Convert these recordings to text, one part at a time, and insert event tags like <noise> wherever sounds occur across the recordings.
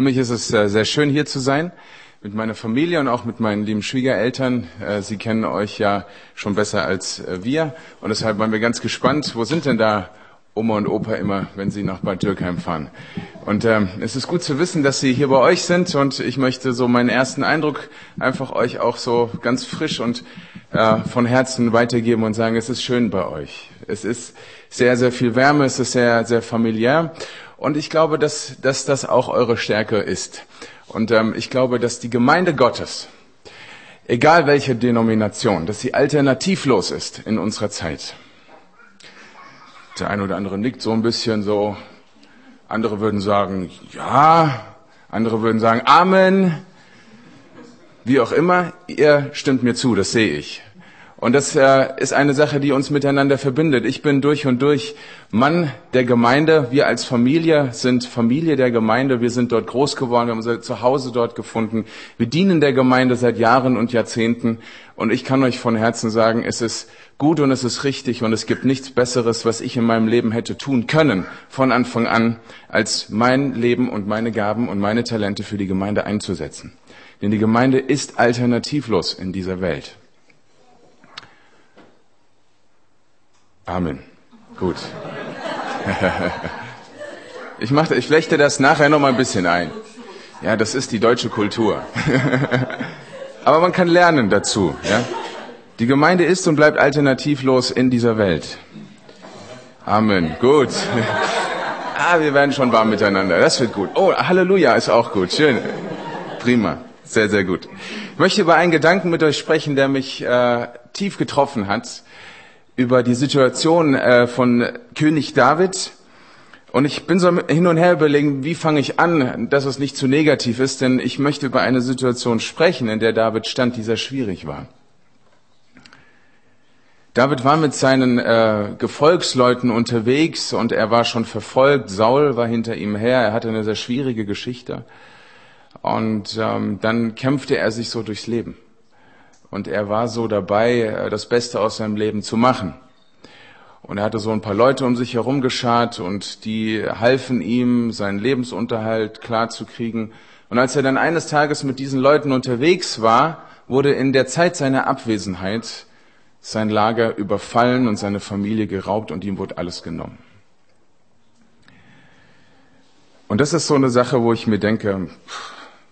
Für mich ist es äh, sehr schön hier zu sein mit meiner Familie und auch mit meinen lieben Schwiegereltern. Äh, Sie kennen euch ja schon besser als äh, wir und deshalb waren wir ganz gespannt, wo sind denn da Oma und Opa immer, wenn sie nach Bad Dürkheim fahren. Und ähm, es ist gut zu wissen, dass sie hier bei euch sind und ich möchte so meinen ersten Eindruck einfach euch auch so ganz frisch und von Herzen weitergeben und sagen, es ist schön bei euch. Es ist sehr, sehr viel Wärme, es ist sehr, sehr familiär und ich glaube, dass, dass das auch eure Stärke ist. Und ähm, ich glaube, dass die Gemeinde Gottes, egal welche Denomination, dass sie alternativlos ist in unserer Zeit. Der eine oder andere nickt so ein bisschen so. Andere würden sagen, ja. Andere würden sagen, Amen. Wie auch immer, ihr stimmt mir zu, das sehe ich. Und das äh, ist eine Sache, die uns miteinander verbindet. Ich bin durch und durch Mann der Gemeinde. Wir als Familie sind Familie der Gemeinde. Wir sind dort groß geworden. Wir haben unser Zuhause dort gefunden. Wir dienen der Gemeinde seit Jahren und Jahrzehnten. Und ich kann euch von Herzen sagen, es ist gut und es ist richtig und es gibt nichts Besseres, was ich in meinem Leben hätte tun können von Anfang an, als mein Leben und meine Gaben und meine Talente für die Gemeinde einzusetzen. Denn die Gemeinde ist alternativlos in dieser Welt. Amen. Gut. <laughs> Ich, mache, ich flechte das nachher noch mal ein bisschen ein. Ja, das ist die deutsche Kultur. <laughs> Aber man kann lernen dazu. Ja? Die Gemeinde ist und bleibt alternativlos in dieser Welt. Amen. Gut. <laughs> Ah, wir werden schon warm miteinander. Das wird gut. Oh, Halleluja ist auch gut. Schön. Prima. Sehr, sehr gut. Ich möchte über einen Gedanken mit euch sprechen, der mich äh, tief getroffen hat über die Situation äh, von König David. Und ich bin so hin und her überlegen, wie fange ich an, dass es nicht zu negativ ist, denn ich möchte über eine Situation sprechen, in der David stand, die sehr schwierig war. David war mit seinen äh, Gefolgsleuten unterwegs und er war schon verfolgt. Saul war hinter ihm her. Er hatte eine sehr schwierige Geschichte. Und ähm, dann kämpfte er sich so durchs Leben und er war so dabei, äh, das Beste aus seinem Leben zu machen. Und er hatte so ein paar Leute um sich herum geschart und die halfen ihm, seinen Lebensunterhalt klar zu kriegen. Und als er dann eines Tages mit diesen Leuten unterwegs war, wurde in der Zeit seiner Abwesenheit sein Lager überfallen und seine Familie geraubt und ihm wurde alles genommen. Und das ist so eine Sache, wo ich mir denke,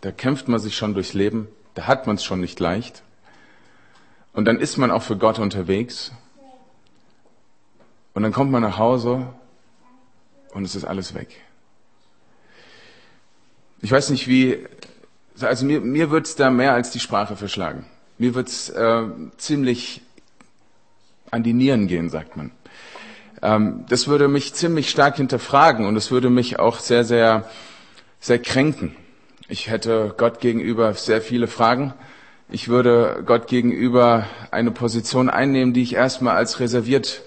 da kämpft man sich schon durchs Leben, da hat man es schon nicht leicht. Und dann ist man auch für Gott unterwegs. Und dann kommt man nach Hause und es ist alles weg. Ich weiß nicht wie, also mir, mir wird's da mehr als die Sprache verschlagen. Mir wird's äh, ziemlich an die Nieren gehen, sagt man. Ähm, das würde mich ziemlich stark hinterfragen und es würde mich auch sehr, sehr, sehr kränken. Ich hätte Gott gegenüber sehr viele Fragen ich würde Gott gegenüber eine Position einnehmen, die ich erstmal als reserviert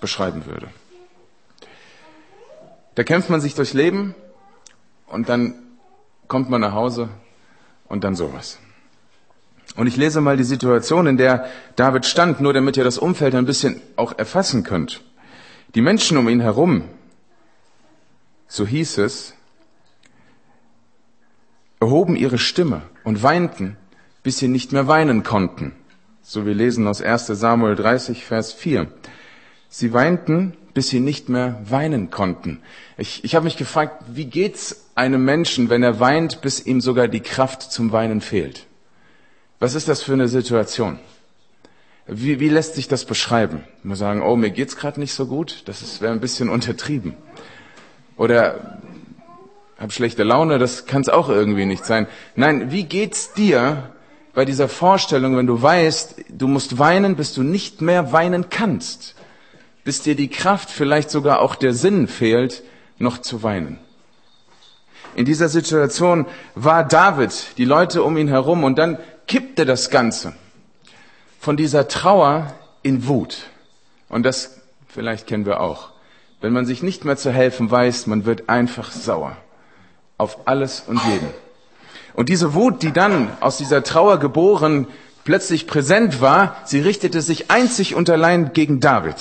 beschreiben würde. Da kämpft man sich durchs Leben und dann kommt man nach Hause und dann sowas. Und ich lese mal die Situation, in der David stand, nur damit ihr das Umfeld ein bisschen auch erfassen könnt. Die Menschen um ihn herum, so hieß es, erhoben ihre Stimme und weinten, bis sie nicht mehr weinen konnten. So wir lesen aus 1 Samuel 30, Vers 4. Sie weinten, bis sie nicht mehr weinen konnten. Ich, ich habe mich gefragt, wie geht's einem Menschen, wenn er weint, bis ihm sogar die Kraft zum Weinen fehlt? Was ist das für eine Situation? Wie, wie lässt sich das beschreiben? Wir sagen, oh, mir geht's gerade nicht so gut. Das wäre ein bisschen untertrieben. Oder hab schlechte Laune, das kann es auch irgendwie nicht sein. Nein, wie geht's dir bei dieser Vorstellung, wenn du weißt, du musst weinen, bis du nicht mehr weinen kannst, bis dir die Kraft, vielleicht sogar auch der Sinn fehlt, noch zu weinen? In dieser Situation war David, die Leute um ihn herum, und dann kippte das Ganze von dieser Trauer in Wut. Und das vielleicht kennen wir auch. Wenn man sich nicht mehr zu helfen weiß, man wird einfach sauer auf alles und jeden. Und diese Wut, die dann aus dieser Trauer geboren plötzlich präsent war, sie richtete sich einzig und allein gegen David.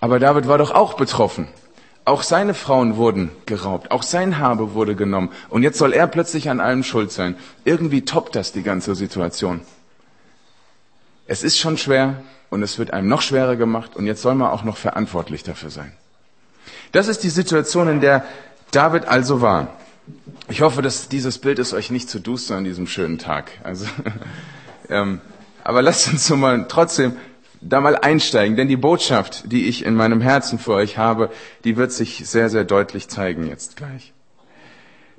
Aber David war doch auch betroffen. auch seine Frauen wurden geraubt, auch sein Habe wurde genommen. Und jetzt soll er plötzlich an allem schuld sein. Irgendwie toppt das die ganze Situation. Es ist schon schwer und es wird einem noch schwerer gemacht und jetzt soll man auch noch verantwortlich dafür sein. Das ist die Situation, in der David also war. Ich hoffe, dass dieses Bild ist euch nicht zu duster an diesem schönen Tag. Also, <laughs> ähm, aber lasst uns so mal trotzdem da mal einsteigen, denn die Botschaft, die ich in meinem Herzen für euch habe, die wird sich sehr, sehr deutlich zeigen jetzt gleich.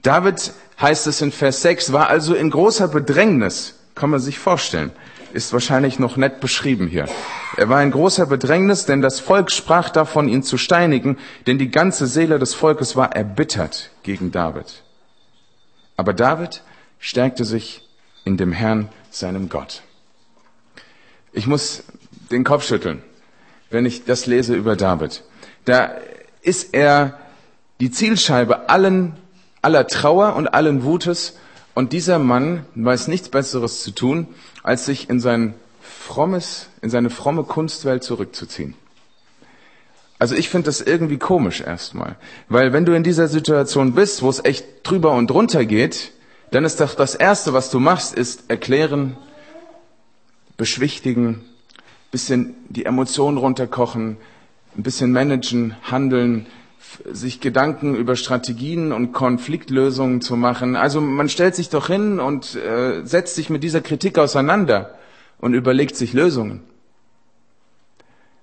David, heißt es in Vers 6, war also in großer Bedrängnis, kann man sich vorstellen, ist wahrscheinlich noch nett beschrieben hier. Er war in großer Bedrängnis, denn das Volk sprach davon, ihn zu steinigen, denn die ganze Seele des Volkes war erbittert gegen David. Aber David stärkte sich in dem Herrn, seinem Gott. Ich muss den Kopf schütteln, wenn ich das lese über David. Da ist er die Zielscheibe allen, aller Trauer und allen Wutes. Und dieser Mann weiß nichts Besseres zu tun, als sich in sein frommes, in seine fromme Kunstwelt zurückzuziehen. Also ich finde das irgendwie komisch erstmal. Weil wenn du in dieser Situation bist, wo es echt drüber und drunter geht, dann ist doch das Erste, was du machst, ist erklären, beschwichtigen, bisschen die Emotionen runterkochen, ein bisschen managen, handeln, sich Gedanken über Strategien und Konfliktlösungen zu machen. Also man stellt sich doch hin und äh, setzt sich mit dieser Kritik auseinander und überlegt sich Lösungen.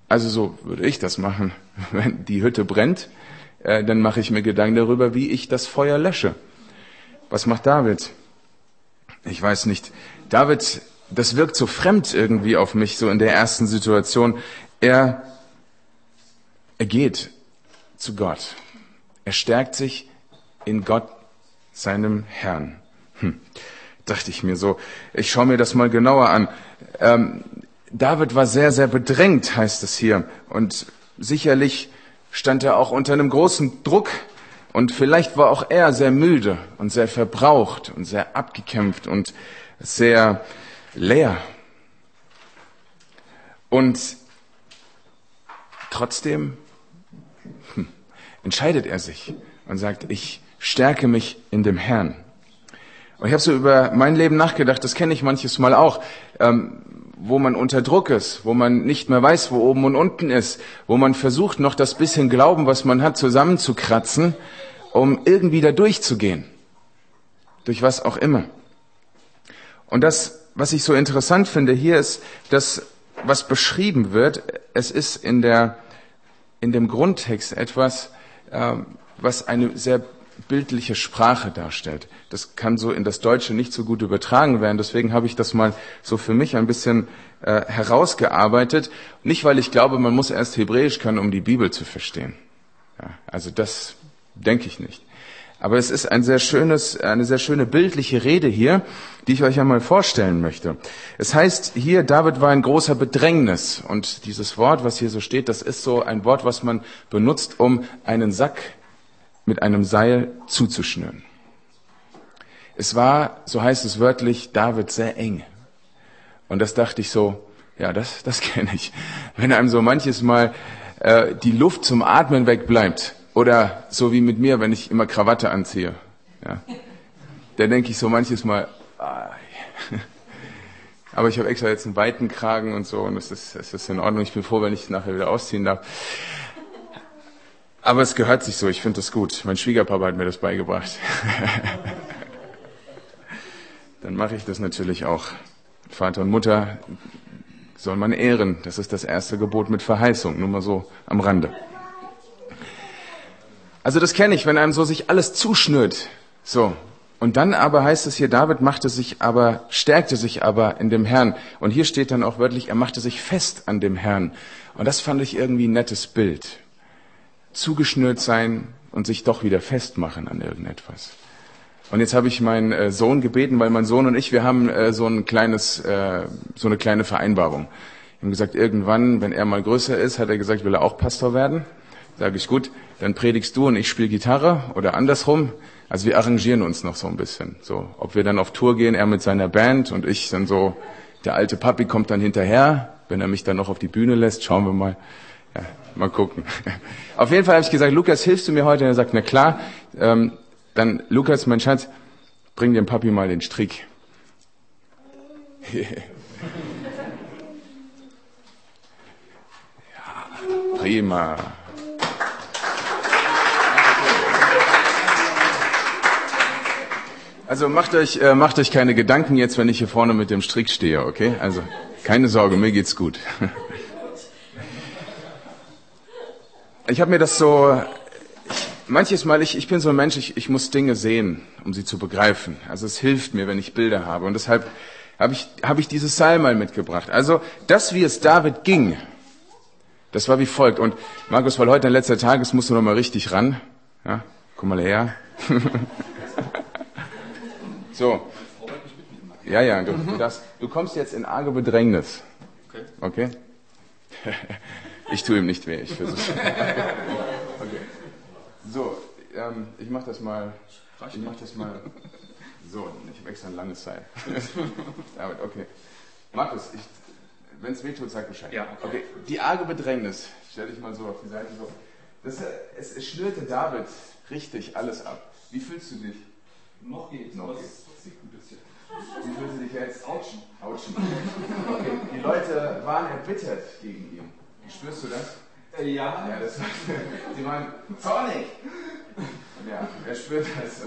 Also so würde ich das machen. <laughs> Wenn die Hütte brennt, äh, dann mache ich mir Gedanken darüber, wie ich das Feuer lösche. Was macht David? Ich weiß nicht. David das wirkt so fremd irgendwie auf mich, so in der ersten Situation. Er, er geht zu Gott. Er stärkt sich in Gott, seinem Herrn. Hm, dachte ich mir so. Ich schaue mir das mal genauer an. Ähm, David war sehr, sehr bedrängt, heißt es hier. Und sicherlich stand er auch unter einem großen Druck. Und vielleicht war auch er sehr müde und sehr verbraucht und sehr abgekämpft und sehr leer. Und trotzdem entscheidet er sich und sagt, ich stärke mich in dem Herrn. Und ich habe so über mein Leben nachgedacht, das kenne ich manches Mal auch, ähm, wo man unter Druck ist, wo man nicht mehr weiß, wo oben und unten ist, wo man versucht, noch das bisschen Glauben, was man hat, zusammenzukratzen, um irgendwie da durchzugehen. Durch was auch immer. Und das was ich so interessant finde hier ist, dass was beschrieben wird, es ist in der in dem Grundtext etwas, was eine sehr bildliche Sprache darstellt. Das kann so in das Deutsche nicht so gut übertragen werden. Deswegen habe ich das mal so für mich ein bisschen äh, herausgearbeitet. Nicht, weil ich glaube, man muss erst Hebräisch können, um die Bibel zu verstehen. Ja, also das denke ich nicht. Aber es ist ein sehr schönes, eine sehr schöne bildliche Rede hier, die ich euch einmal vorstellen möchte. Es heißt hier, David war in großer Bedrängnis. Und dieses Wort, was hier so steht, das ist so ein Wort, was man benutzt, um einen Sack mit einem Seil zuzuschnüren. Es war, so heißt es wörtlich, David sehr eng. Und das dachte ich so, ja, das, das <laughs> kenne ich. Wenn einem so manches Mal äh, die Luft zum Atmen wegbleibt, oder so wie mit mir, wenn ich immer Krawatte anziehe. Ja. Da denke ich so manches Mal, ah, <laughs> aber ich habe extra jetzt einen weiten Kragen und so und es ist, es ist in Ordnung. Ich bin froh, wenn ich nachher wieder ausziehen darf. Aber es gehört sich so, ich finde das gut. Mein Schwiegerpapa hat mir das beigebracht. <laughs> Dann mache ich das natürlich auch. Vater und Mutter soll man ehren. Das ist das erste Gebot mit Verheißung, nur mal so am Rande. Also das kenne ich, wenn einem so sich alles zuschnürt. So. Und dann aber heißt es hier, David machte sich aber, stärkte sich aber in dem Herrn. Und hier steht dann auch wörtlich, er machte sich fest an dem Herrn. Und das fand ich irgendwie ein nettes Bild. Zugeschnürt sein und sich doch wieder festmachen an irgendetwas. Und jetzt habe ich meinen äh, Sohn gebeten, weil mein Sohn und ich, wir haben äh, so ein kleines, äh, so eine kleine Vereinbarung. Wir haben gesagt, irgendwann, wenn er mal größer ist, hat er gesagt, will er auch Pastor werden. Sage ich, gut, dann predigst du und ich spiele Gitarre oder andersrum. Also wir arrangieren uns noch so ein bisschen. So, ob wir dann auf Tour gehen, er mit seiner Band und ich dann so, der alte Papi kommt dann hinterher, wenn er mich dann noch auf die Bühne lässt, schauen wir mal. Ja, mal gucken. <laughs> Auf jeden Fall habe ich gesagt, Lukas, hilfst du mir heute? Und er sagt, na klar. Ähm, dann, Lukas, mein Schatz, bring dem Papi mal den Strick. <laughs> ja, prima. Also macht euch, äh, macht euch keine Gedanken jetzt, wenn ich hier vorne mit dem Strick stehe, okay? Also keine Sorge, mir geht's gut. <laughs> Ich habe mir das so, manches Mal, ich, ich bin so ein Mensch, ich, ich muss Dinge sehen, um sie zu begreifen. Also es hilft mir, wenn ich Bilder habe. Und deshalb habe ich, hab ich dieses Seil mal mitgebracht. Also das, wie es David ging, das war wie folgt. Und Markus, weil heute ein letzter Tag ist, musst du noch mal richtig ran. Ja, komm mal her. <laughs> so. Ja, ja, du, du, darfst, du kommst jetzt in arge Bedrängnis. Okay? <laughs> Ich tue ihm nicht weh, ich versuche. <laughs> Okay. So, ähm, ich mache das mal. Ich mache das mal. So, ich habe extra ein langes Seil. <laughs> David, okay. Markus, wenn es weh tut, sag Bescheid. Ja. Okay, die arge Bedrängnis. Stell dich mal so auf die Seite. So. Das, es, es schnürte David richtig alles ab. Wie fühlst du dich? Noch geht's. Noch geht's. Sieht gut ist hier. Du dich jetzt? Autschen. Autschen. Okay. Die Leute waren erbittert gegen ihn. Spürst du das? Äh, ja. Ja, das Sie waren zornig. Ja, er spürt das.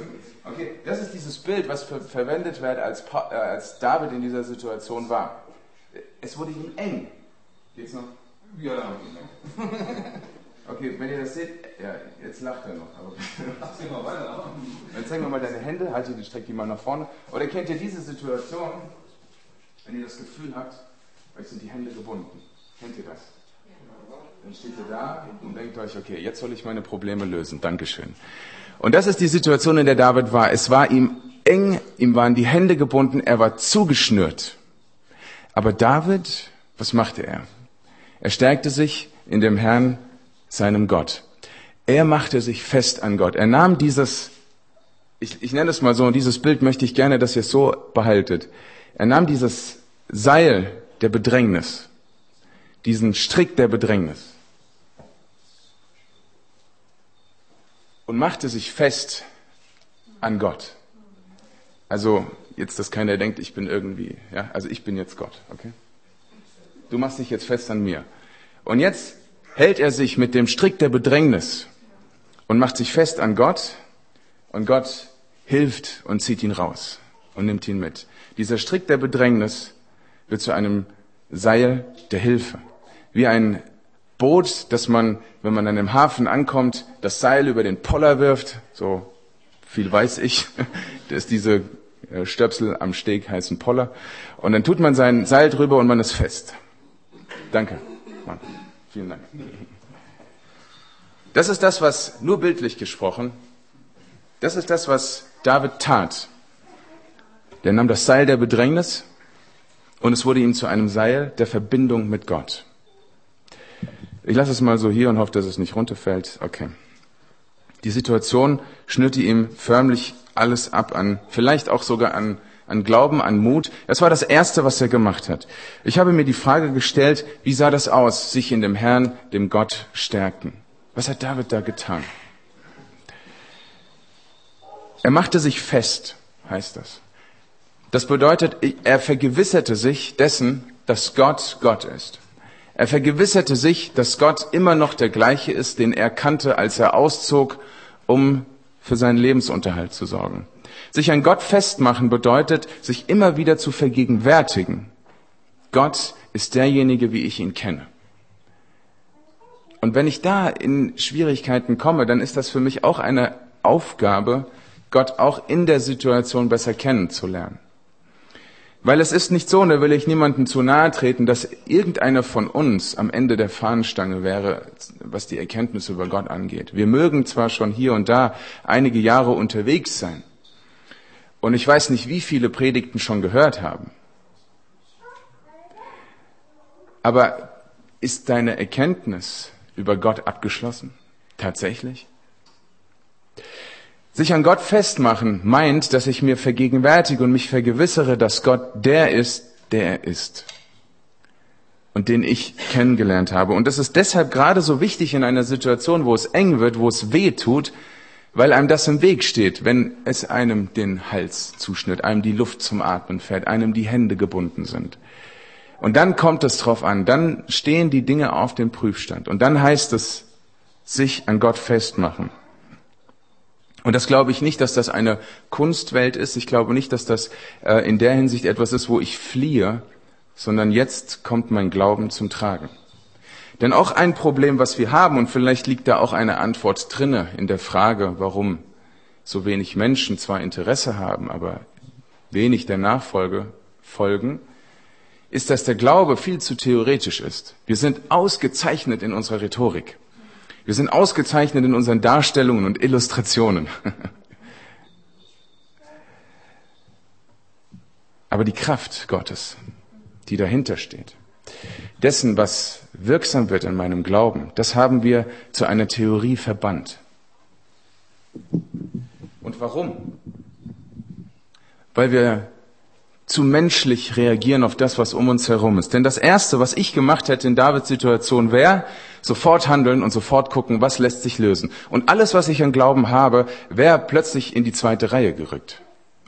Okay, das ist dieses Bild, was ver verwendet wird, als, pa äh, als David in dieser Situation war. Es wurde ihm eng. Geht's noch? Ja, ja. Okay, wenn ihr das seht, ja, jetzt lacht er noch. Aber <laughs> sehen wir weiter. dann zeigen wir mal deine Hände, haltet die, streckt die mal nach vorne. Oder kennt ihr diese Situation, wenn ihr das Gefühl habt, euch sind die Hände gebunden? Kennt ihr das? Dann steht ihr da und denkt euch, okay, jetzt soll ich meine Probleme lösen. Dankeschön. Und das ist die Situation, in der David war. Es war ihm eng, ihm waren die Hände gebunden, er war zugeschnürt. Aber David, was machte er? Er stärkte sich in dem Herrn, seinem Gott. Er machte sich fest an Gott. Er nahm dieses, ich, ich nenne es mal so, dieses Bild möchte ich gerne, dass ihr es so behaltet. Er nahm dieses Seil der Bedrängnis, diesen Strick der Bedrängnis und machte sich fest an Gott. Also jetzt, dass keiner denkt, ich bin irgendwie, ja, also ich bin jetzt Gott, okay? Du machst dich jetzt fest an mir. Und jetzt hält er sich mit dem Strick der Bedrängnis und macht sich fest an Gott und Gott hilft und zieht ihn raus und nimmt ihn mit. Dieser Strick der Bedrängnis wird zu einem Seil der Hilfe. Wie ein Boot, das man, wenn man an einem Hafen ankommt, das Seil über den Poller wirft, so viel weiß ich, <laughs> dass diese äh, Stöpsel am Steg heißen Poller. Und dann tut man sein Seil drüber und man ist fest. Danke. Mann. Vielen Dank. Das ist das, was nur bildlich gesprochen, das ist das, was David tat. Der nahm das Seil der Bedrängnis und es wurde ihm zu einem Seil der Verbindung mit Gott. Ich lasse es mal so hier und hoffe, dass es nicht runterfällt. Okay. Die Situation schnürte ihm förmlich alles ab an, vielleicht auch sogar an, an Glauben, an Mut. Das war das Erste, was er gemacht hat. Ich habe mir die Frage gestellt, wie sah das aus, sich in dem Herrn, dem Gott stärken? Was hat David da getan? Er machte sich fest, heißt das. Das bedeutet, er vergewisserte sich dessen, dass Gott Gott ist. Er vergewisserte sich, dass Gott immer noch der gleiche ist, den er kannte, als er auszog, um für seinen Lebensunterhalt zu sorgen. Sich an Gott festmachen bedeutet, sich immer wieder zu vergegenwärtigen. Gott ist derjenige, wie ich ihn kenne. Und wenn ich da in Schwierigkeiten komme, dann ist das für mich auch eine Aufgabe, Gott auch in der Situation besser kennenzulernen. Weil es ist nicht so, und da will ich niemandem zu nahe treten, dass irgendeiner von uns am Ende der Fahnenstange wäre, was die Erkenntnis über Gott angeht. Wir mögen zwar schon hier und da einige Jahre unterwegs sein. Und ich weiß nicht, wie viele Predigten schon gehört haben. Aber ist deine Erkenntnis über Gott abgeschlossen? Tatsächlich? Sich an Gott festmachen meint, dass ich mir vergegenwärtige und mich vergewissere, dass Gott der ist, der er ist. und den ich kennengelernt habe. Und das ist deshalb gerade so wichtig in einer Situation, wo es eng wird, wo es weh tut, weil einem das im Weg steht, wenn es einem den Hals zuschnitt, einem die Luft zum Atmen fällt, einem die Hände gebunden sind. Und dann kommt es drauf an, dann stehen die Dinge auf dem Prüfstand. Und dann heißt es, sich an Gott festmachen. Und das glaube ich nicht, dass das eine Kunstwelt ist. Ich glaube nicht, dass das äh, in der Hinsicht etwas ist, wo ich fliehe, sondern jetzt kommt mein Glauben zum Tragen. Denn auch ein Problem, was wir haben, und vielleicht liegt da auch eine Antwort drinne in der Frage, warum so wenig Menschen zwar Interesse haben, aber wenig der Nachfolge folgen, ist, dass der Glaube viel zu theoretisch ist. Wir sind ausgezeichnet in unserer Rhetorik. Wir sind ausgezeichnet in unseren Darstellungen und Illustrationen. <laughs> Aber die Kraft Gottes, die dahinter steht, dessen, was wirksam wird in meinem Glauben, das haben wir zu einer Theorie verbannt. Und warum? Weil wir zu menschlich reagieren auf das, was um uns herum ist. Denn das Erste, was ich gemacht hätte in Davids Situation, wäre sofort handeln und sofort gucken, was lässt sich lösen. Und alles, was ich an Glauben habe, wäre plötzlich in die zweite Reihe gerückt.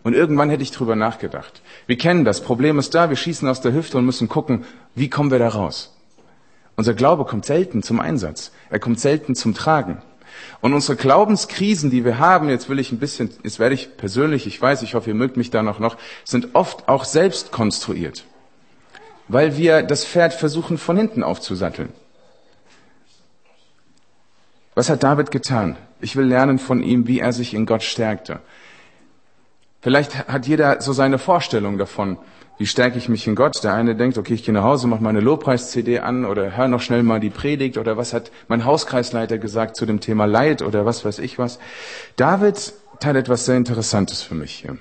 Und irgendwann hätte ich drüber nachgedacht. Wir kennen das. Problem ist da, wir schießen aus der Hüfte und müssen gucken, wie kommen wir da raus. Unser Glaube kommt selten zum Einsatz. Er kommt selten zum Tragen. Und unsere Glaubenskrisen, die wir haben, jetzt will ich ein bisschen, jetzt werde ich persönlich, ich weiß, ich hoffe, ihr mögt mich da noch noch, sind oft auch selbst konstruiert. Weil wir das Pferd versuchen von hinten aufzusatteln. Was hat David getan? Ich will lernen von ihm, wie er sich in Gott stärkte. Vielleicht hat jeder so seine Vorstellung davon, wie stärke ich mich in Gott. Der eine denkt, okay, ich gehe nach Hause, mache meine Lobpreis-CD an oder hör noch schnell mal die Predigt oder was hat mein Hauskreisleiter gesagt zu dem Thema Leid oder was weiß ich was. David teilt etwas sehr Interessantes für mich hier.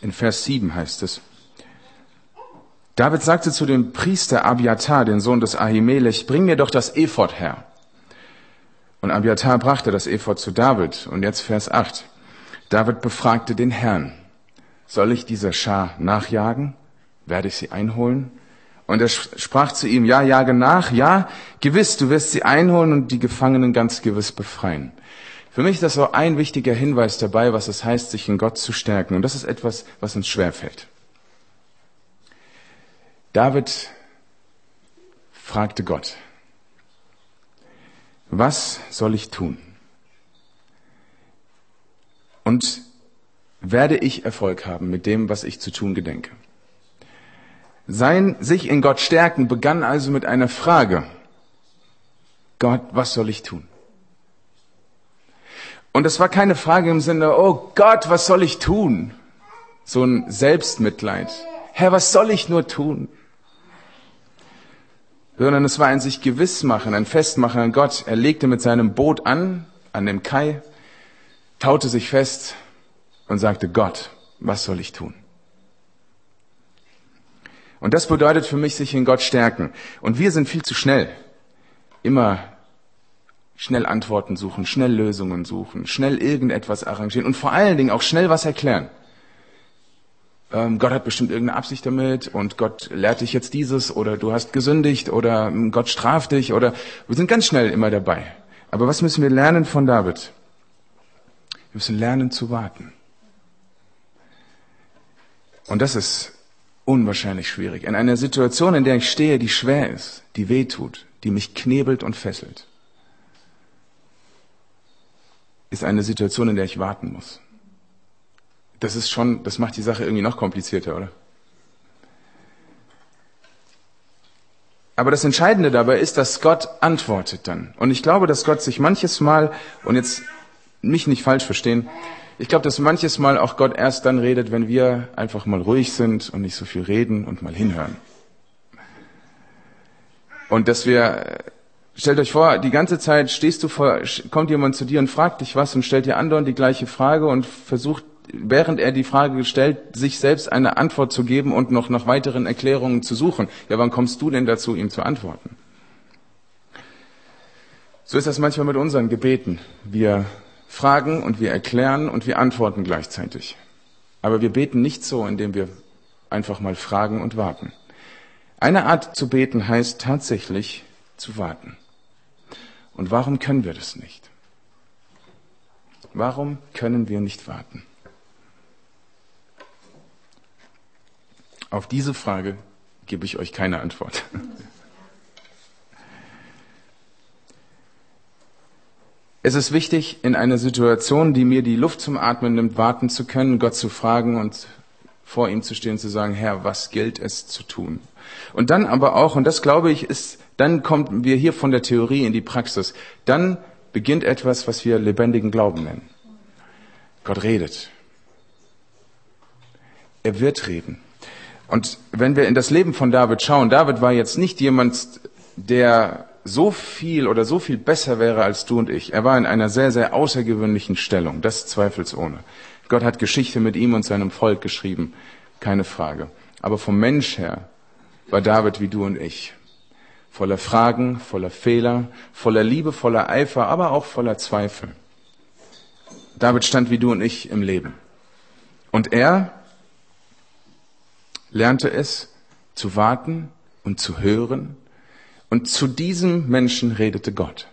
In Vers 7 heißt es, David sagte zu dem Priester Abiatar, den Sohn des Ahimelech, bring mir doch das Ephod her. Und Abiatar brachte das Ephod zu David. Und jetzt Vers 8. David befragte den Herrn, soll ich dieser Schar nachjagen? Werde ich sie einholen? Und er sprach zu ihm, ja, jage nach, ja, gewiss, du wirst sie einholen und die Gefangenen ganz gewiss befreien. Für mich ist das so ein wichtiger Hinweis dabei, was es heißt, sich in Gott zu stärken. Und das ist etwas, was uns schwerfällt. David fragte Gott, was soll ich tun? Und werde ich Erfolg haben mit dem, was ich zu tun gedenke? Sein sich in Gott stärken begann also mit einer Frage. Gott, was soll ich tun? Und es war keine Frage im Sinne, oh Gott, was soll ich tun? So ein Selbstmitleid. Herr, was soll ich nur tun? Sondern es war ein sich gewiss machen, ein Festmachen an Gott. Er legte mit seinem Boot an, an dem Kai, taute sich fest und sagte, Gott, was soll ich tun? Und das bedeutet für mich, sich in Gott stärken. Und wir sind viel zu schnell. Immer schnell Antworten suchen, schnell Lösungen suchen, schnell irgendetwas arrangieren und vor allen Dingen auch schnell was erklären. Ähm, Gott hat bestimmt irgendeine Absicht damit und Gott lehrt dich jetzt dieses oder du hast gesündigt oder Gott straft dich oder wir sind ganz schnell immer dabei. Aber was müssen wir lernen von David? Wir müssen lernen zu warten. Und das ist unwahrscheinlich schwierig. In einer Situation, in der ich stehe, die schwer ist, die weh tut, die mich knebelt und fesselt, ist eine Situation, in der ich warten muss. Das ist schon, das macht die Sache irgendwie noch komplizierter, oder? Aber das Entscheidende dabei ist, dass Gott antwortet dann. Und ich glaube, dass Gott sich manches Mal, und jetzt mich nicht falsch verstehen. Ich glaube, dass manches Mal auch Gott erst dann redet, wenn wir einfach mal ruhig sind und nicht so viel reden und mal hinhören. Und dass wir, stellt euch vor, die ganze Zeit stehst du vor, kommt jemand zu dir und fragt dich was und stellt dir andauernd die gleiche Frage und versucht, während er die Frage stellt, sich selbst eine Antwort zu geben und noch nach weiteren Erklärungen zu suchen. Ja, wann kommst du denn dazu, ihm zu antworten? So ist das manchmal mit unseren Gebeten. Wir fragen und wir erklären und wir antworten gleichzeitig. Aber wir beten nicht so, indem wir einfach mal fragen und warten. Eine Art zu beten heißt tatsächlich zu warten. Und warum können wir das nicht? Warum können wir nicht warten? Auf diese Frage gebe ich euch keine Antwort. <laughs> Es ist wichtig, in einer Situation, die mir die Luft zum Atmen nimmt, warten zu können, Gott zu fragen und vor ihm zu stehen, zu sagen, Herr, was gilt es zu tun? Und dann aber auch, und das glaube ich, ist, dann kommen wir hier von der Theorie in die Praxis. Dann beginnt etwas, was wir lebendigen Glauben nennen. Gott redet. Er wird reden. Und wenn wir in das Leben von David schauen, David war jetzt nicht jemand, der so viel oder so viel besser wäre als du und ich. Er war in einer sehr, sehr außergewöhnlichen Stellung, das zweifelsohne. Gott hat Geschichte mit ihm und seinem Volk geschrieben, keine Frage. Aber vom Mensch her war David wie du und ich. Voller Fragen, voller Fehler, voller Liebe, voller Eifer, aber auch voller Zweifel. David stand wie du und ich im Leben. Und er lernte es zu warten und zu hören und zu diesem Menschen redete Gott.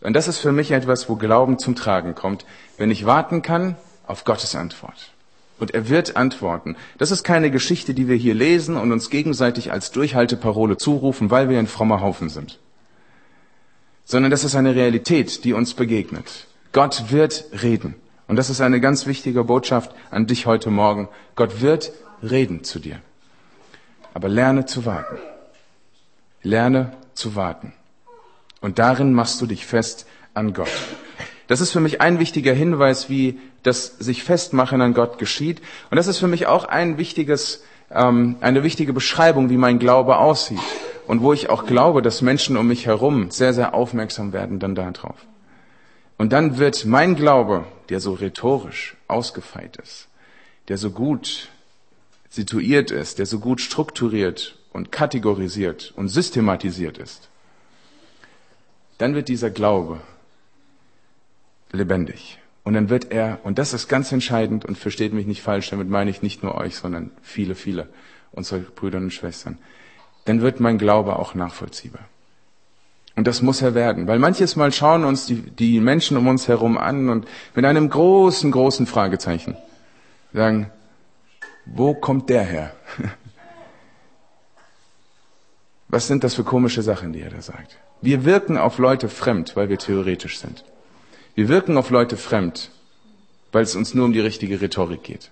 Und das ist für mich etwas, wo Glauben zum Tragen kommt, wenn ich warten kann auf Gottes Antwort. Und er wird antworten. Das ist keine Geschichte, die wir hier lesen und uns gegenseitig als Durchhalteparole zurufen, weil wir ein frommer Haufen sind. Sondern das ist eine Realität, die uns begegnet. Gott wird reden. Und das ist eine ganz wichtige Botschaft an dich heute Morgen. Gott wird reden zu dir. Aber lerne zu warten. Lerne zu warten. Und darin machst du dich fest an Gott. Das ist für mich ein wichtiger Hinweis, wie das sich festmachen an Gott geschieht. Und das ist für mich auch ein wichtiges, ähm, eine wichtige Beschreibung, wie mein Glaube aussieht. Und wo ich auch glaube, dass Menschen um mich herum sehr, sehr aufmerksam werden dann darauf. Und dann wird mein Glaube, der so rhetorisch ausgefeilt ist, der so gut situiert ist, der so gut strukturiert und kategorisiert und systematisiert ist, dann wird dieser Glaube lebendig. Und dann wird er, und das ist ganz entscheidend und versteht mich nicht falsch, damit meine ich nicht nur euch, sondern viele, viele unserer Brüder und Schwestern, dann wird mein Glaube auch nachvollziehbar. Und das muss er werden, weil manches Mal schauen uns die, die Menschen um uns herum an und mit einem großen, großen Fragezeichen sagen, wo kommt der her? <laughs> Was sind das für komische Sachen, die er da sagt? Wir wirken auf Leute fremd, weil wir theoretisch sind. Wir wirken auf Leute fremd, weil es uns nur um die richtige Rhetorik geht.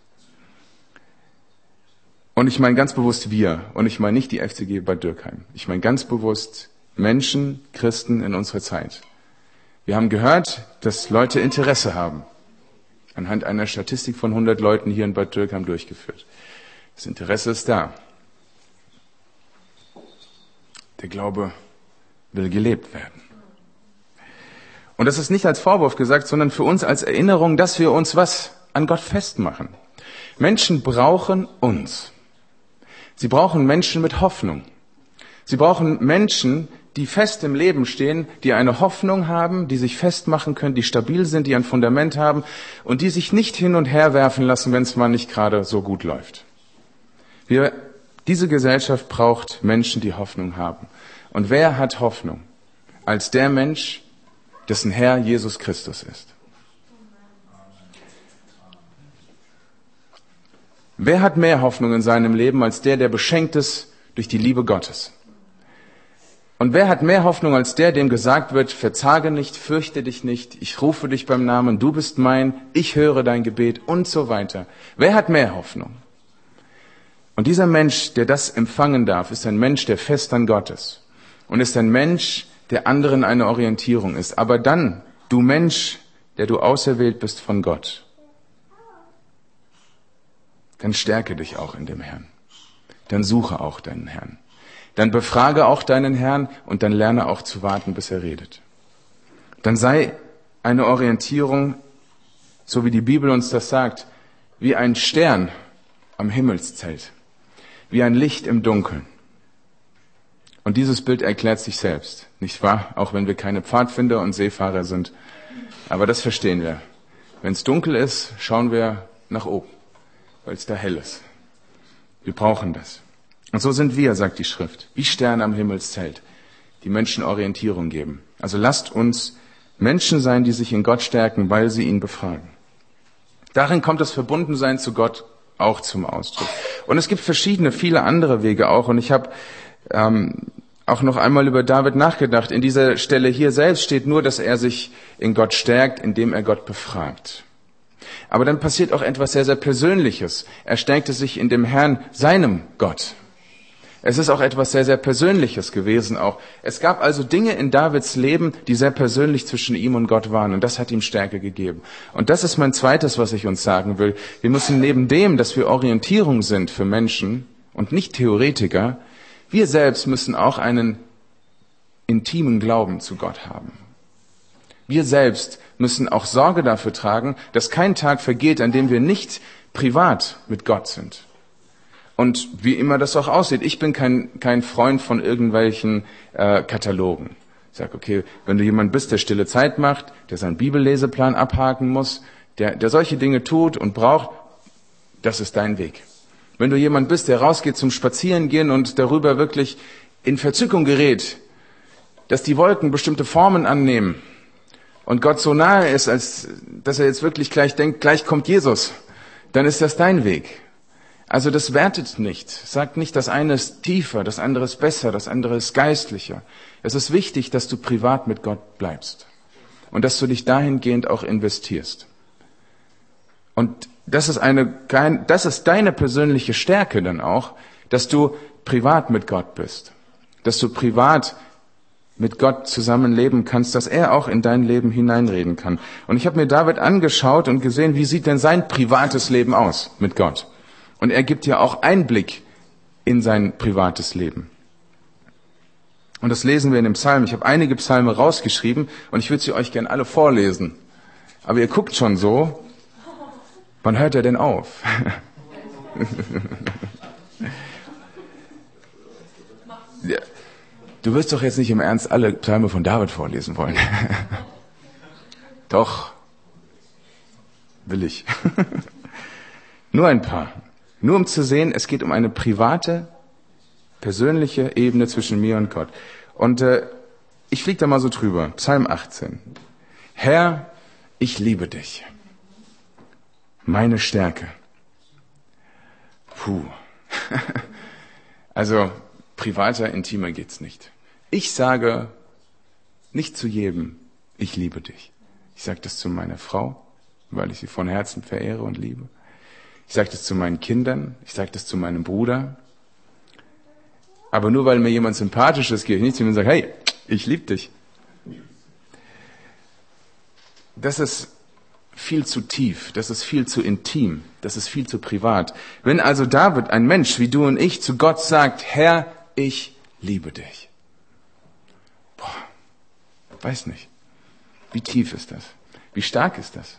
Und ich meine ganz bewusst wir und ich meine nicht die FCG Bad Dürkheim. Ich meine ganz bewusst Menschen, Christen in unserer Zeit. Wir haben gehört, dass Leute Interesse haben anhand einer Statistik von 100 Leuten hier in Bad Dürkheim durchgeführt. Das Interesse ist da. Der Glaube will gelebt werden. Und das ist nicht als Vorwurf gesagt, sondern für uns als Erinnerung, dass wir uns was an Gott festmachen. Menschen brauchen uns. Sie brauchen Menschen mit Hoffnung. Sie brauchen Menschen, die fest im Leben stehen, die eine Hoffnung haben, die sich festmachen können, die stabil sind, die ein Fundament haben und die sich nicht hin und her werfen lassen, wenn es mal nicht gerade so gut läuft. Wir, diese Gesellschaft braucht Menschen, die Hoffnung haben. Und wer hat Hoffnung als der Mensch, dessen Herr Jesus Christus ist? Wer hat mehr Hoffnung in seinem Leben als der, der beschenkt ist durch die Liebe Gottes? Und wer hat mehr Hoffnung als der, dem gesagt wird, verzage nicht, fürchte dich nicht, ich rufe dich beim Namen, du bist mein, ich höre dein Gebet und so weiter. Wer hat mehr Hoffnung? Und dieser Mensch, der das empfangen darf, ist ein Mensch, der fest an Gott ist. Und ist ein Mensch, der anderen eine Orientierung ist. Aber dann, du Mensch, der du auserwählt bist von Gott, dann stärke dich auch in dem Herrn. Dann suche auch deinen Herrn. Dann befrage auch deinen Herrn und dann lerne auch zu warten, bis er redet. Dann sei eine Orientierung, so wie die Bibel uns das sagt, wie ein Stern am Himmelszelt, wie ein Licht im Dunkeln. Und dieses Bild erklärt sich selbst, nicht wahr? Auch wenn wir keine Pfadfinder und Seefahrer sind. Aber das verstehen wir. Wenn es dunkel ist, schauen wir nach oben, weil es da hell ist. Wir brauchen das. Und so sind wir, sagt die Schrift, wie Sterne am Himmelszelt, die Menschen Orientierung geben. Also lasst uns Menschen sein, die sich in Gott stärken, weil sie ihn befragen. Darin kommt das Verbundensein zu Gott auch zum Ausdruck. Und es gibt verschiedene, viele andere Wege auch. Und ich habe ähm, auch noch einmal über David nachgedacht. In dieser Stelle hier selbst steht nur, dass er sich in Gott stärkt, indem er Gott befragt. Aber dann passiert auch etwas sehr, sehr Persönliches. Er stärkte sich in dem Herrn, seinem Gott. Es ist auch etwas sehr, sehr Persönliches gewesen auch. Es gab also Dinge in Davids Leben, die sehr persönlich zwischen ihm und Gott waren und das hat ihm Stärke gegeben. Und das ist mein zweites, was ich uns sagen will. Wir müssen neben dem, dass wir Orientierung sind für Menschen und nicht Theoretiker, wir selbst müssen auch einen intimen Glauben zu Gott haben. Wir selbst müssen auch Sorge dafür tragen, dass kein Tag vergeht, an dem wir nicht privat mit Gott sind. Und wie immer das auch aussieht, ich bin kein, kein Freund von irgendwelchen äh, Katalogen. Ich sage, okay, wenn du jemand bist, der stille Zeit macht, der seinen Bibelleseplan abhaken muss, der, der solche Dinge tut und braucht, das ist dein Weg. Wenn du jemand bist, der rausgeht zum Spazierengehen und darüber wirklich in Verzückung gerät, dass die Wolken bestimmte Formen annehmen und Gott so nahe ist, als dass er jetzt wirklich gleich denkt, gleich kommt Jesus, dann ist das dein Weg. Also das wertet nicht. Sagt nicht, das eine ist tiefer, das andere ist besser, das andere ist geistlicher. Es ist wichtig, dass du privat mit Gott bleibst und dass du dich dahingehend auch investierst. Und das ist eine, das ist deine persönliche Stärke dann auch, dass du privat mit Gott bist, dass du privat mit Gott zusammenleben kannst, dass er auch in dein Leben hineinreden kann. Und ich habe mir David angeschaut und gesehen, wie sieht denn sein privates Leben aus mit Gott? Und er gibt ja auch Einblick in sein privates Leben. Und das lesen wir in dem Psalm. Ich habe einige Psalme rausgeschrieben und ich würde sie euch gern alle vorlesen. Aber ihr guckt schon so. Wann hört er denn auf? <laughs> Du wirst doch jetzt nicht im Ernst alle Psalme von David vorlesen wollen. <laughs> doch. Will ich. <laughs> Nur ein paar. Nur um zu sehen, es geht um eine private, persönliche Ebene zwischen mir und Gott. Und äh, ich fliege da mal so drüber. Psalm 18. Herr, ich liebe dich. Meine Stärke. Puh. <laughs> also privater, intimer geht's nicht. Ich sage nicht zu jedem, ich liebe dich. Ich sage das zu meiner Frau, weil ich sie von Herzen verehre und liebe. Ich sage das zu meinen Kindern, ich sage das zu meinem Bruder. Aber nur weil mir jemand sympathisch ist, gehe ich nicht zu ihm und sage, hey, ich liebe dich. Das ist viel zu tief, das ist viel zu intim, das ist viel zu privat. Wenn also David, ein Mensch wie du und ich, zu Gott sagt, Herr, ich liebe dich. Boah, weiß nicht. Wie tief ist das? Wie stark ist das?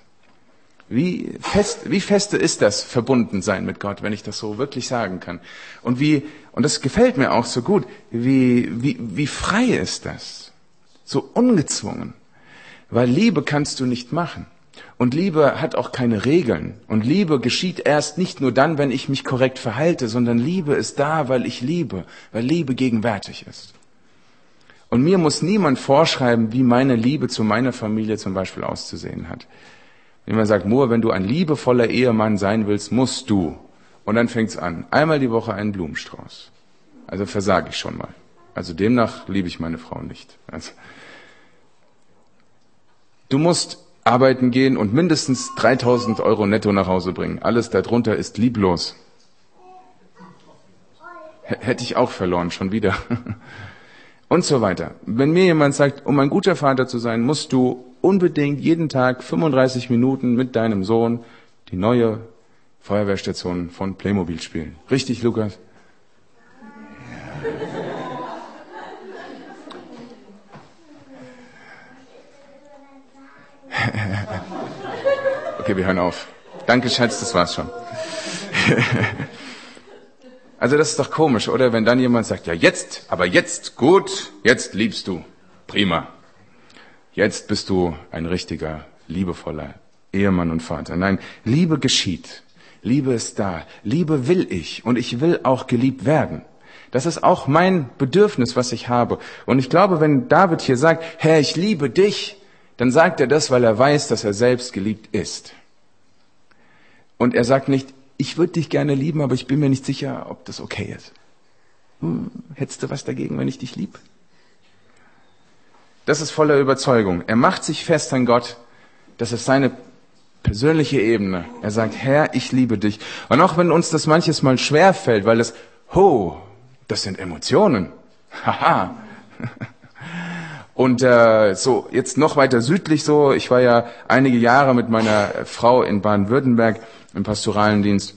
Wie fest, wie feste ist das Verbundensein mit Gott, wenn ich das so wirklich sagen kann? Und wie, und das gefällt mir auch so gut, wie, wie, wie frei ist das? So ungezwungen. Weil Liebe kannst du nicht machen. Und Liebe hat auch keine Regeln. Und Liebe geschieht erst nicht nur dann, wenn ich mich korrekt verhalte, sondern Liebe ist da, weil ich liebe, weil Liebe gegenwärtig ist. Und mir muss niemand vorschreiben, wie meine Liebe zu meiner Familie zum Beispiel auszusehen hat. Wenn man sagt, Moa, wenn du ein liebevoller Ehemann sein willst, musst du. Und dann fängt's an. Einmal die Woche einen Blumenstrauß. Also versage ich schon mal. Also demnach liebe ich meine Frau nicht. Also, du musst arbeiten gehen und mindestens 3000 Euro netto nach Hause bringen. Alles darunter ist lieblos. H hätte ich auch verloren, schon wieder. <laughs> und so weiter. Wenn mir jemand sagt, um ein guter Vater zu sein, musst du unbedingt jeden Tag 35 Minuten mit deinem Sohn die neue Feuerwehrstation von Playmobil spielen. Richtig, Lukas? <laughs> Okay, wir hören auf. Danke, Schatz, das war's schon. <laughs> Also das ist doch komisch, oder? Wenn dann jemand sagt, ja jetzt, aber jetzt, gut, jetzt liebst du. Prima. Jetzt bist du ein richtiger, liebevoller Ehemann und Vater. Nein, Liebe geschieht. Liebe ist da. Liebe will ich und ich will auch geliebt werden. Das ist auch mein Bedürfnis, was ich habe. Und ich glaube, wenn David hier sagt, Herr, ich liebe dich, dann sagt er das, weil er weiß, dass er selbst geliebt ist. Und er sagt nicht, ich würde dich gerne lieben, aber ich bin mir nicht sicher, ob das okay ist. Hm, hättest du was dagegen, wenn ich dich lieb? Das ist voller Überzeugung. Er macht sich fest an Gott. Das ist seine persönliche Ebene. Er sagt, Herr, ich liebe dich. Und auch wenn uns das manches Mal schwer fällt, weil es, ho, das sind Emotionen. Haha. <laughs> Und äh, so jetzt noch weiter südlich so. Ich war ja einige Jahre mit meiner Frau in Baden-Württemberg im pastoralen Dienst.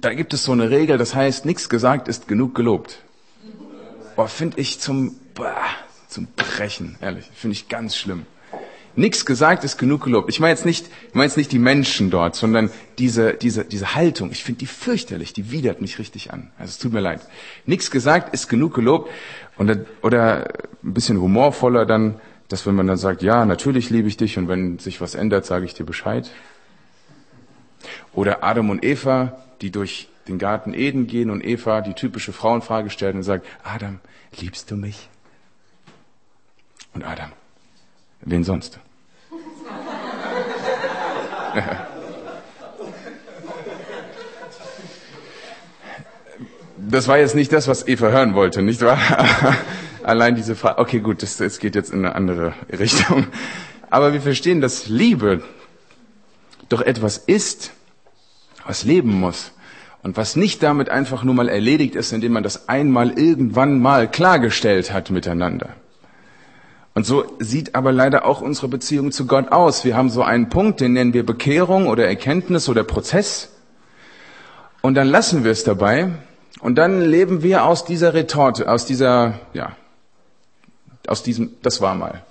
Da gibt es so eine Regel, das heißt, nichts gesagt ist genug gelobt. Boah, finde ich zum bah, zum Brechen, ehrlich, finde ich ganz schlimm. Nichts gesagt ist genug gelobt. Ich meine jetzt nicht, ich meine jetzt nicht die Menschen dort, sondern diese, diese, diese Haltung. Ich finde die fürchterlich, die widert mich richtig an. Also es tut mir leid. Nichts gesagt ist genug gelobt. Und, oder ein bisschen humorvoller dann, dass wenn man dann sagt, ja, natürlich liebe ich dich und wenn sich was ändert, sage ich dir Bescheid. Oder Adam und Eva, die durch den Garten Eden gehen und Eva die typische Frauenfrage stellt und sagt, Adam, liebst du mich? Und Adam, wen sonst? <laughs> Das war jetzt nicht das, was Eva hören wollte, nicht wahr? <laughs> Allein diese Frage. Okay, gut, das, das geht jetzt in eine andere Richtung. Aber wir verstehen, dass Liebe doch etwas ist, was leben muss. Und was nicht damit einfach nur mal erledigt ist, indem man das einmal irgendwann mal klargestellt hat miteinander. Und so sieht aber leider auch unsere Beziehung zu Gott aus. Wir haben so einen Punkt, den nennen wir Bekehrung oder Erkenntnis oder Prozess. Und dann lassen wir es dabei. Und dann leben wir aus dieser Retorte, aus dieser, ja, aus diesem, das war mal.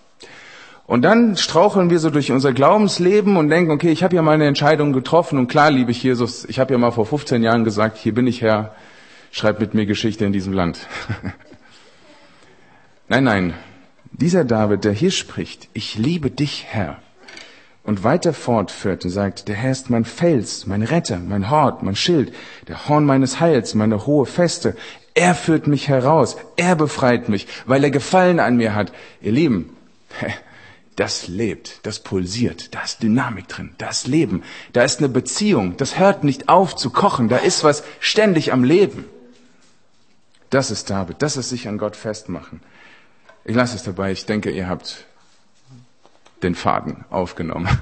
Und dann straucheln wir so durch unser Glaubensleben und denken, okay, ich habe ja mal eine Entscheidung getroffen und klar liebe ich Jesus. Ich habe ja mal vor 15 Jahren gesagt, hier bin ich Herr, schreib mit mir Geschichte in diesem Land. <laughs> nein, nein, dieser David, der hier spricht, ich liebe dich, Herr, und weiter fortführt und sagt, der Herr ist mein Fels, mein Retter, mein Hort, mein Schild, der Horn meines Heils, meine hohe Feste. Er führt mich heraus, er befreit mich, weil er Gefallen an mir hat. Ihr Lieben, <laughs> das lebt, das pulsiert, da ist Dynamik drin, da ist Leben, da ist eine Beziehung, das hört nicht auf zu kochen, da ist was ständig am Leben. Das ist David, das ist sich an Gott festmachen. Ich lasse es dabei. Ich denke, ihr habt den Faden aufgenommen. <laughs>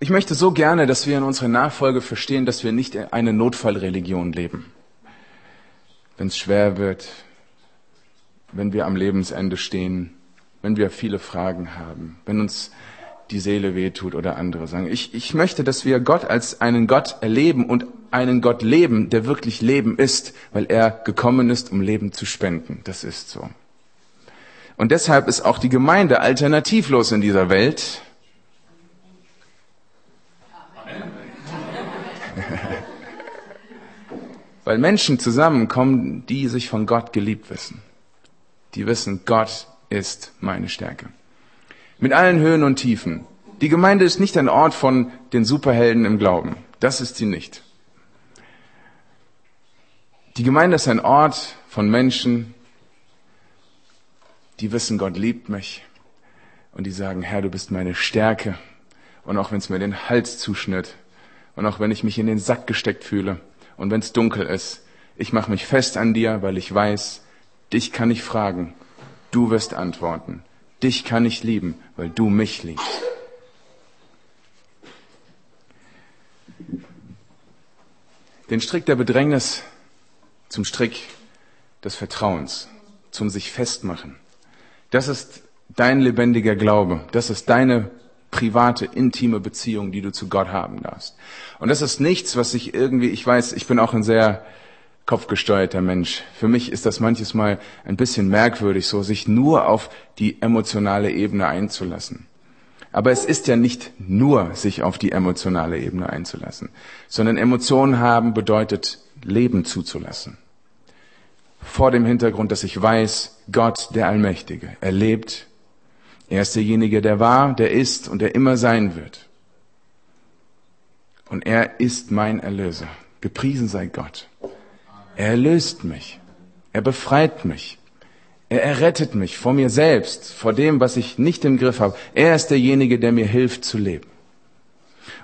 Ich möchte so gerne, dass wir in unserer Nachfolge verstehen, dass wir nicht eine Notfallreligion leben. Wenn es schwer wird, wenn wir am Lebensende stehen, wenn wir viele Fragen haben, wenn uns die Seele wehtut oder andere sagen. Ich, ich möchte, dass wir Gott als einen Gott erleben und einen Gott leben, der wirklich Leben ist, weil er gekommen ist, um Leben zu spenden. Das ist so. Und deshalb ist auch die Gemeinde alternativlos in dieser Welt. Weil Menschen zusammenkommen, die sich von Gott geliebt wissen. Die wissen, Gott ist meine Stärke. Mit allen Höhen und Tiefen. Die Gemeinde ist nicht ein Ort von den Superhelden im Glauben. Das ist sie nicht. Die Gemeinde ist ein Ort von Menschen, die wissen, Gott liebt mich. Und die sagen, Herr, du bist meine Stärke. Und auch wenn es mir den Hals zuschnitt. Und auch wenn ich mich in den Sack gesteckt fühle. Und wenn es dunkel ist. Ich mache mich fest an dir, weil ich weiß, dich kann ich fragen. Du wirst antworten. Dich kann ich lieben, weil du mich liebst. Den Strick der Bedrängnis zum Strick des Vertrauens, zum sich festmachen. Das ist dein lebendiger Glaube. Das ist deine private, intime Beziehung, die du zu Gott haben darfst. Und das ist nichts, was sich irgendwie, ich weiß, ich bin auch ein sehr kopfgesteuerter Mensch. Für mich ist das manches Mal ein bisschen merkwürdig, so sich nur auf die emotionale Ebene einzulassen. Aber es ist ja nicht nur sich auf die emotionale Ebene einzulassen, sondern Emotionen haben bedeutet Leben zuzulassen. Vor dem Hintergrund, dass ich weiß, Gott, der Allmächtige, er lebt. Er ist derjenige, der war, der ist und der immer sein wird. Und er ist mein Erlöser. Gepriesen sei Gott. Er erlöst mich. Er befreit mich. Er errettet mich vor mir selbst, vor dem, was ich nicht im Griff habe. Er ist derjenige, der mir hilft zu leben.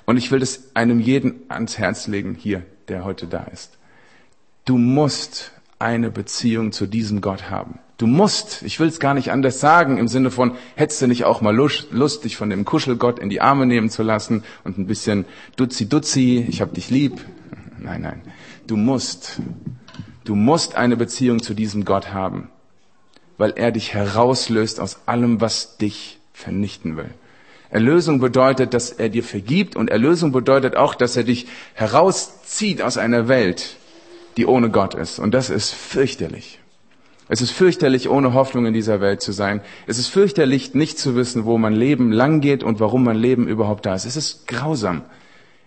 Und ich will das einem jeden ans Herz legen hier, der heute da ist. Du musst eine Beziehung zu diesem Gott haben. Du musst, ich will es gar nicht anders sagen, im Sinne von, hättest du nicht auch mal Lust, dich von dem Kuschelgott in die Arme nehmen zu lassen und ein bisschen Dutzi Dutzi, ich hab dich lieb. Nein, nein. Du musst, du musst eine Beziehung zu diesem Gott haben, weil er dich herauslöst aus allem, was dich vernichten will. Erlösung bedeutet, dass er dir vergibt und Erlösung bedeutet auch, dass er dich herauszieht aus einer Welt, die ohne Gott ist. Und das ist fürchterlich. Es ist fürchterlich, ohne Hoffnung in dieser Welt zu sein. Es ist fürchterlich, nicht zu wissen, wo mein Leben lang geht und warum mein Leben überhaupt da ist. Es ist grausam.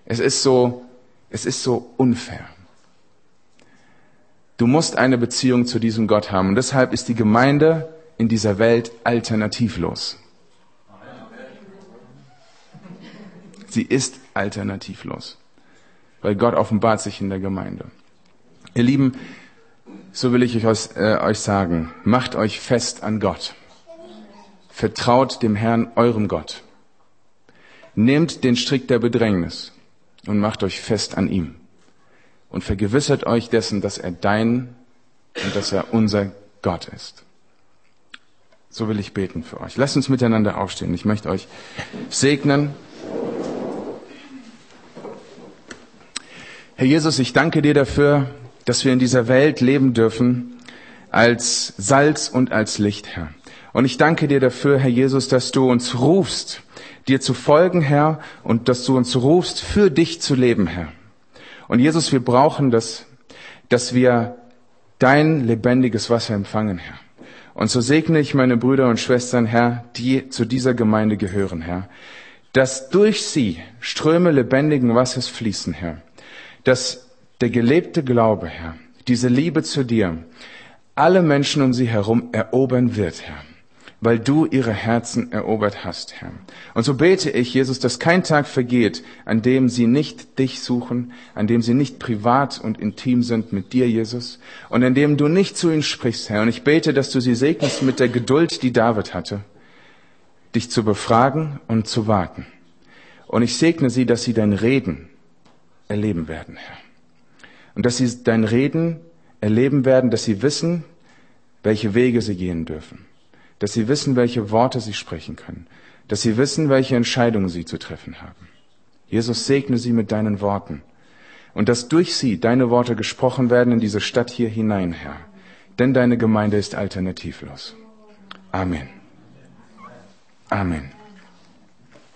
Es ist so, es ist so unfair. Du musst eine Beziehung zu diesem Gott haben. Und deshalb ist die Gemeinde in dieser Welt alternativlos. Sie ist alternativlos. Weil Gott offenbart sich in der Gemeinde. Ihr Lieben, so will ich euch, äh, euch sagen, macht euch fest an Gott. Vertraut dem Herrn, eurem Gott. Nehmt den Strick der Bedrängnis und macht euch fest an ihm. Und vergewissert euch dessen, dass er dein und dass er unser Gott ist. So will ich beten für euch. Lasst uns miteinander aufstehen. Ich möchte euch segnen. Herr Jesus, ich danke dir dafür, dass wir in dieser Welt leben dürfen als Salz und als Licht, Herr. Und ich danke dir dafür, Herr Jesus, dass du uns rufst, dir zu folgen, Herr, und dass du uns rufst, für dich zu leben, Herr. Und Jesus, wir brauchen das, dass wir dein lebendiges Wasser empfangen, Herr. Und so segne ich meine Brüder und Schwestern, Herr, die zu dieser Gemeinde gehören, Herr, dass durch sie Ströme lebendigen Wassers fließen, Herr, dass der gelebte Glaube, Herr, diese Liebe zu dir, alle Menschen um sie herum erobern wird, Herr, weil du ihre Herzen erobert hast, Herr. Und so bete ich, Jesus, dass kein Tag vergeht, an dem sie nicht dich suchen, an dem sie nicht privat und intim sind mit dir, Jesus, und an dem du nicht zu ihnen sprichst, Herr. Und ich bete, dass du sie segnest mit der Geduld, die David hatte, dich zu befragen und zu warten. Und ich segne sie, dass sie dein Reden erleben werden, Herr und dass sie dein Reden erleben werden, dass sie wissen, welche Wege sie gehen dürfen, dass sie wissen, welche Worte sie sprechen können, dass sie wissen, welche Entscheidungen sie zu treffen haben. Jesus segne sie mit deinen Worten und dass durch sie deine Worte gesprochen werden in diese Stadt hier hinein, Herr. Denn deine Gemeinde ist alternativlos. Amen. Amen.